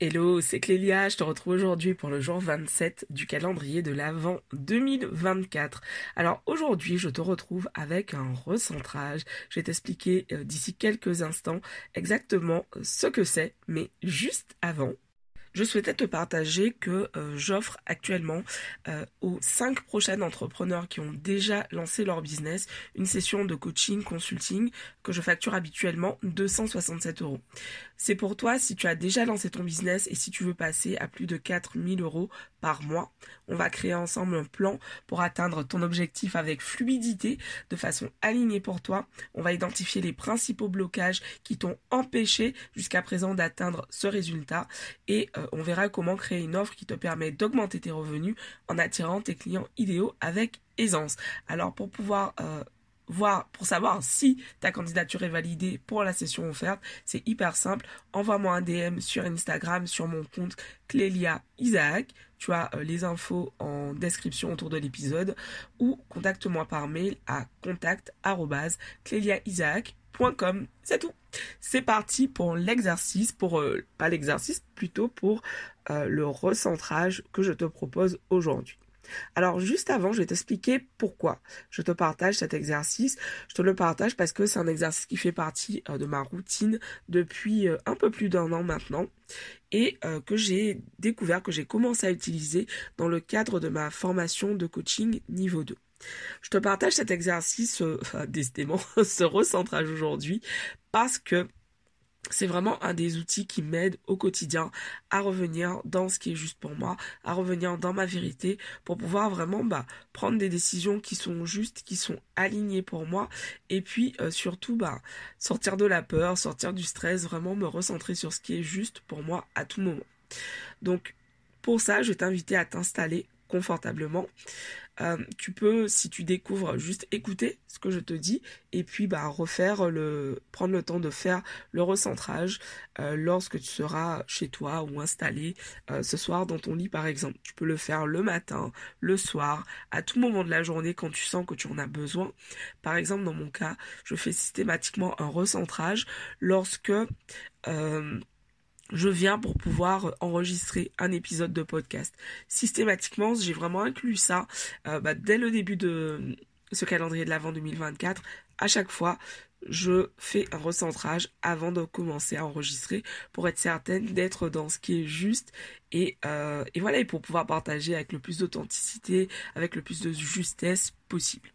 Hello, c'est Clélia, je te retrouve aujourd'hui pour le jour 27 du calendrier de l'Avent 2024. Alors aujourd'hui, je te retrouve avec un recentrage. Je vais t'expliquer euh, d'ici quelques instants exactement euh, ce que c'est, mais juste avant, je souhaitais te partager que euh, j'offre actuellement euh, aux cinq prochains entrepreneurs qui ont déjà lancé leur business une session de coaching, consulting que je facture habituellement 267 euros. C'est pour toi si tu as déjà lancé ton business et si tu veux passer à plus de 4000 euros par mois. On va créer ensemble un plan pour atteindre ton objectif avec fluidité, de façon alignée pour toi. On va identifier les principaux blocages qui t'ont empêché jusqu'à présent d'atteindre ce résultat et euh, on verra comment créer une offre qui te permet d'augmenter tes revenus en attirant tes clients idéaux avec aisance. Alors pour pouvoir euh, voir, pour savoir si ta candidature est validée pour la session offerte, c'est hyper simple. Envoie-moi un DM sur Instagram, sur mon compte Clélia Isaac. Tu as euh, les infos en description autour de l'épisode ou contacte-moi par mail à C'est tout. C'est parti pour l'exercice, pour euh, pas l'exercice, plutôt pour euh, le recentrage que je te propose aujourd'hui. Alors juste avant, je vais t'expliquer pourquoi je te partage cet exercice. Je te le partage parce que c'est un exercice qui fait partie euh, de ma routine depuis un peu plus d'un an maintenant et que j'ai découvert, que j'ai commencé à utiliser dans le cadre de ma formation de coaching niveau 2. Je te partage cet exercice, euh, décidément, ce recentrage aujourd'hui, parce que c'est vraiment un des outils qui m'aide au quotidien à revenir dans ce qui est juste pour moi, à revenir dans ma vérité pour pouvoir vraiment bah, prendre des décisions qui sont justes, qui sont alignées pour moi et puis euh, surtout bah, sortir de la peur, sortir du stress, vraiment me recentrer sur ce qui est juste pour moi à tout moment. Donc pour ça, je vais à t'installer confortablement. Euh, tu peux, si tu découvres, juste écouter ce que je te dis et puis bah, refaire le, prendre le temps de faire le recentrage euh, lorsque tu seras chez toi ou installé euh, ce soir dans ton lit par exemple. Tu peux le faire le matin, le soir, à tout moment de la journée quand tu sens que tu en as besoin. Par exemple, dans mon cas, je fais systématiquement un recentrage lorsque je viens pour pouvoir enregistrer un épisode de podcast. Systématiquement, j'ai vraiment inclus ça euh, bah, dès le début de ce calendrier de l'avant 2024. À chaque fois, je fais un recentrage avant de commencer à enregistrer pour être certaine d'être dans ce qui est juste et, euh, et voilà, et pour pouvoir partager avec le plus d'authenticité, avec le plus de justesse possible.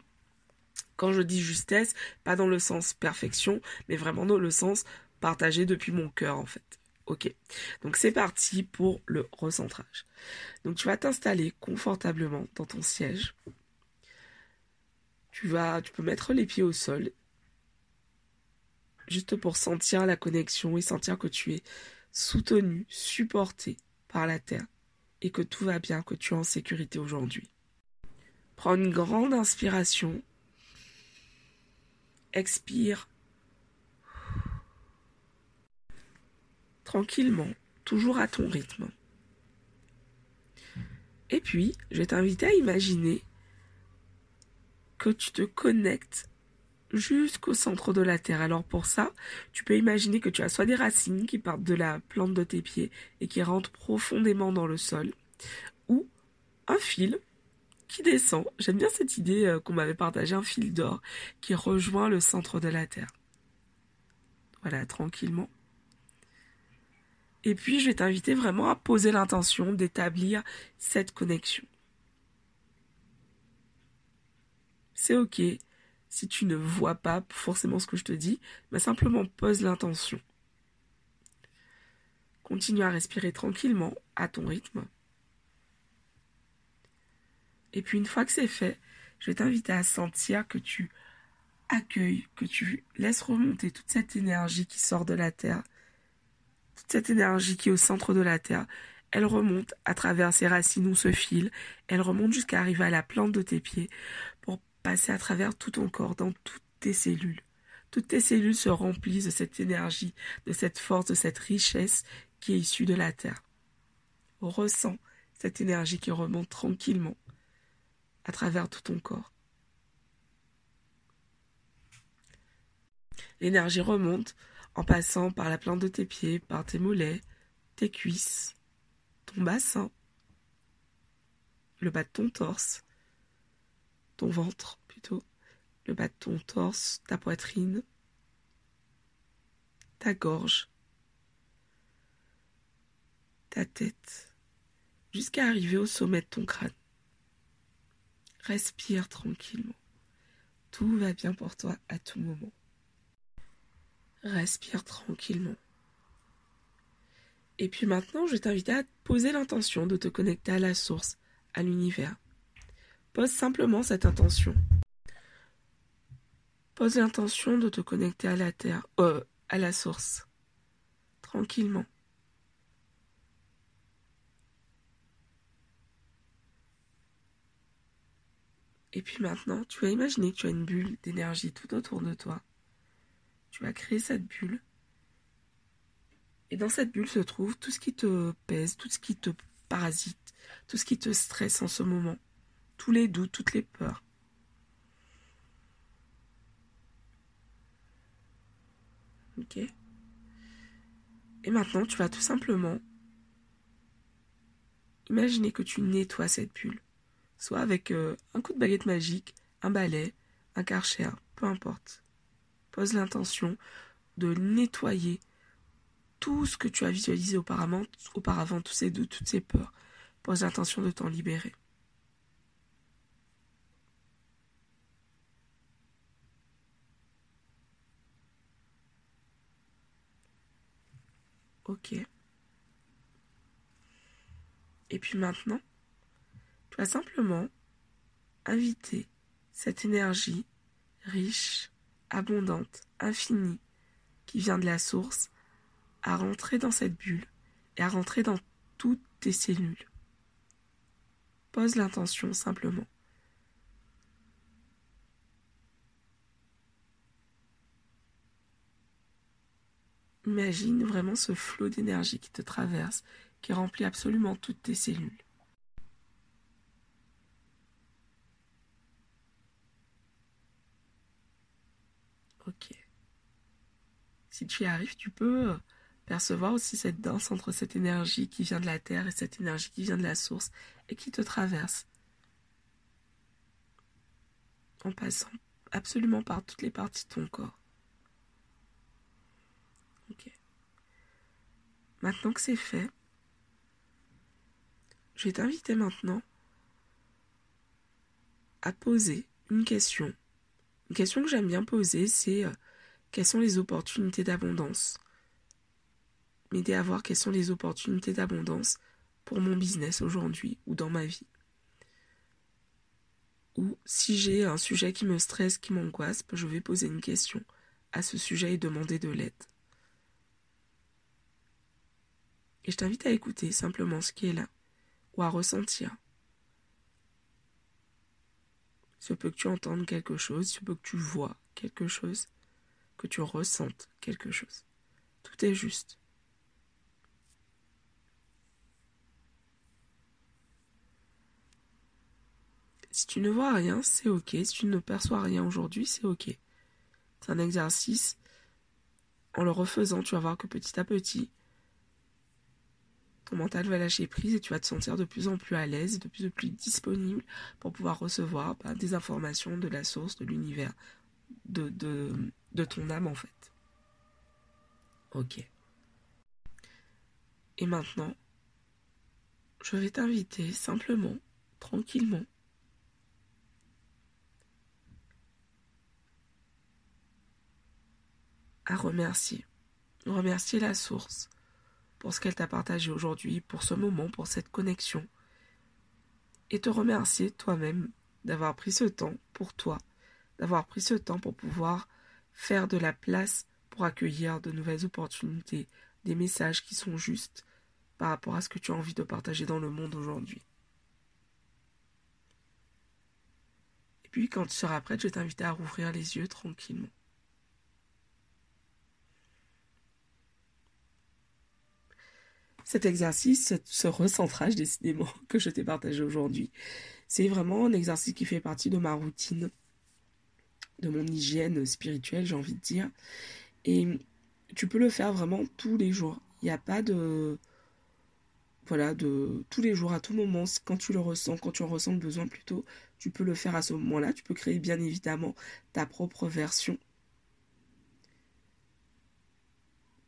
Quand je dis justesse, pas dans le sens perfection, mais vraiment dans le sens partagé depuis mon cœur en fait. Ok, donc c'est parti pour le recentrage. Donc tu vas t'installer confortablement dans ton siège. Tu vas, tu peux mettre les pieds au sol, juste pour sentir la connexion et sentir que tu es soutenu, supporté par la terre et que tout va bien, que tu es en sécurité aujourd'hui. Prends une grande inspiration. Expire tranquillement, toujours à ton rythme. Et puis, je vais t'inviter à imaginer que tu te connectes jusqu'au centre de la terre. Alors pour ça, tu peux imaginer que tu as soit des racines qui partent de la plante de tes pieds et qui rentrent profondément dans le sol, ou un fil qui descend. J'aime bien cette idée euh, qu'on m'avait partagé, un fil d'or qui rejoint le centre de la terre. Voilà, tranquillement. Et puis, je vais t'inviter vraiment à poser l'intention d'établir cette connexion. C'est ok si tu ne vois pas forcément ce que je te dis, mais simplement pose l'intention. Continue à respirer tranquillement à ton rythme. Et puis une fois que c'est fait, je vais t'inviter à sentir que tu accueilles, que tu laisses remonter toute cette énergie qui sort de la terre toute cette énergie qui est au centre de la Terre, elle remonte à travers ses racines ou ce fil, elle remonte jusqu'à arriver à la plante de tes pieds pour passer à travers tout ton corps, dans toutes tes cellules. Toutes tes cellules se remplissent de cette énergie, de cette force, de cette richesse qui est issue de la Terre. Ressens cette énergie qui remonte tranquillement à travers tout ton corps. L'énergie remonte en passant par la plante de tes pieds, par tes mollets, tes cuisses, ton bassin, le bas de ton torse, ton ventre plutôt, le bas de ton torse, ta poitrine, ta gorge, ta tête, jusqu'à arriver au sommet de ton crâne. Respire tranquillement. Tout va bien pour toi à tout moment. Respire tranquillement. Et puis maintenant, je vais t'inviter à poser l'intention de te connecter à la source, à l'univers. Pose simplement cette intention. Pose l'intention de te connecter à la terre, euh, à la source. Tranquillement. Et puis maintenant, tu vas imaginer que tu as une bulle d'énergie tout autour de toi. Tu vas créer cette bulle. Et dans cette bulle se trouve tout ce qui te pèse, tout ce qui te parasite, tout ce qui te stresse en ce moment, tous les doutes, toutes les peurs. Ok Et maintenant, tu vas tout simplement imaginer que tu nettoies cette bulle, soit avec euh, un coup de baguette magique, un balai, un karcher, peu importe. Pose l'intention de nettoyer tout ce que tu as visualisé auparavant, tous ces doutes, toutes ces peurs. Pose l'intention de t'en libérer. Ok. Et puis maintenant, tu vas simplement inviter cette énergie riche, abondante, infinie, qui vient de la source, à rentrer dans cette bulle et à rentrer dans toutes tes cellules. Pose l'intention simplement. Imagine vraiment ce flot d'énergie qui te traverse, qui remplit absolument toutes tes cellules. Ok. Si tu y arrives, tu peux percevoir aussi cette danse entre cette énergie qui vient de la terre et cette énergie qui vient de la source et qui te traverse. En passant absolument par toutes les parties de ton corps. Ok. Maintenant que c'est fait, je vais t'inviter maintenant à poser une question. Une question que j'aime bien poser, c'est euh, quelles sont les opportunités d'abondance? M'aider à voir quelles sont les opportunités d'abondance pour mon business aujourd'hui ou dans ma vie. Ou si j'ai un sujet qui me stresse, qui m'angoisse, je vais poser une question à ce sujet et demander de l'aide. Et je t'invite à écouter simplement ce qui est là, ou à ressentir. Il se que tu entendes quelque chose, il se peut que tu vois quelque chose, que tu ressentes quelque chose. Tout est juste. Si tu ne vois rien, c'est ok. Si tu ne perçois rien aujourd'hui, c'est ok. C'est un exercice. En le refaisant, tu vas voir que petit à petit, ton mental va lâcher prise et tu vas te sentir de plus en plus à l'aise, de plus en plus disponible pour pouvoir recevoir bah, des informations de la source, de l'univers, de, de, de ton âme en fait. Ok. Et maintenant, je vais t'inviter simplement, tranquillement, à remercier. Remercier la source pour ce qu'elle t'a partagé aujourd'hui, pour ce moment, pour cette connexion. Et te remercier toi-même d'avoir pris ce temps pour toi, d'avoir pris ce temps pour pouvoir faire de la place pour accueillir de nouvelles opportunités, des messages qui sont justes par rapport à ce que tu as envie de partager dans le monde aujourd'hui. Et puis quand tu seras prête, je vais t'inviter à rouvrir les yeux tranquillement. Cet exercice, ce recentrage décidément que je t'ai partagé aujourd'hui, c'est vraiment un exercice qui fait partie de ma routine, de mon hygiène spirituelle, j'ai envie de dire. Et tu peux le faire vraiment tous les jours. Il n'y a pas de, voilà, de tous les jours, à tout moment, quand tu le ressens, quand tu en ressens le besoin plutôt, tu peux le faire à ce moment-là. Tu peux créer bien évidemment ta propre version.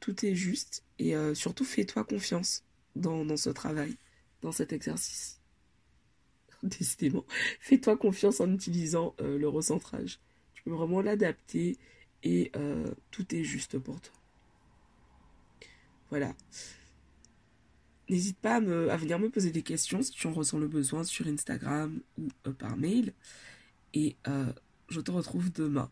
Tout est juste et euh, surtout fais-toi confiance dans, ce travail, dans cet exercice. Décidément, fais-toi confiance en utilisant euh, le recentrage. Vraiment l'adapter et euh, tout est juste pour toi. Voilà. N'hésite pas à, venir me poser des questions si tu en ressens le besoin sur Instagram ou euh, par mail. Et euh, je te retrouve demain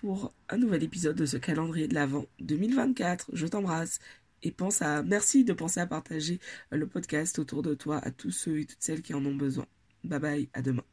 pour un nouvel épisode de ce calendrier de l'Avent 2024. Je t'embrasse et pense à merci de penser à partager le podcast autour de toi à tous ceux et toutes celles qui en ont besoin. Bye bye, à demain.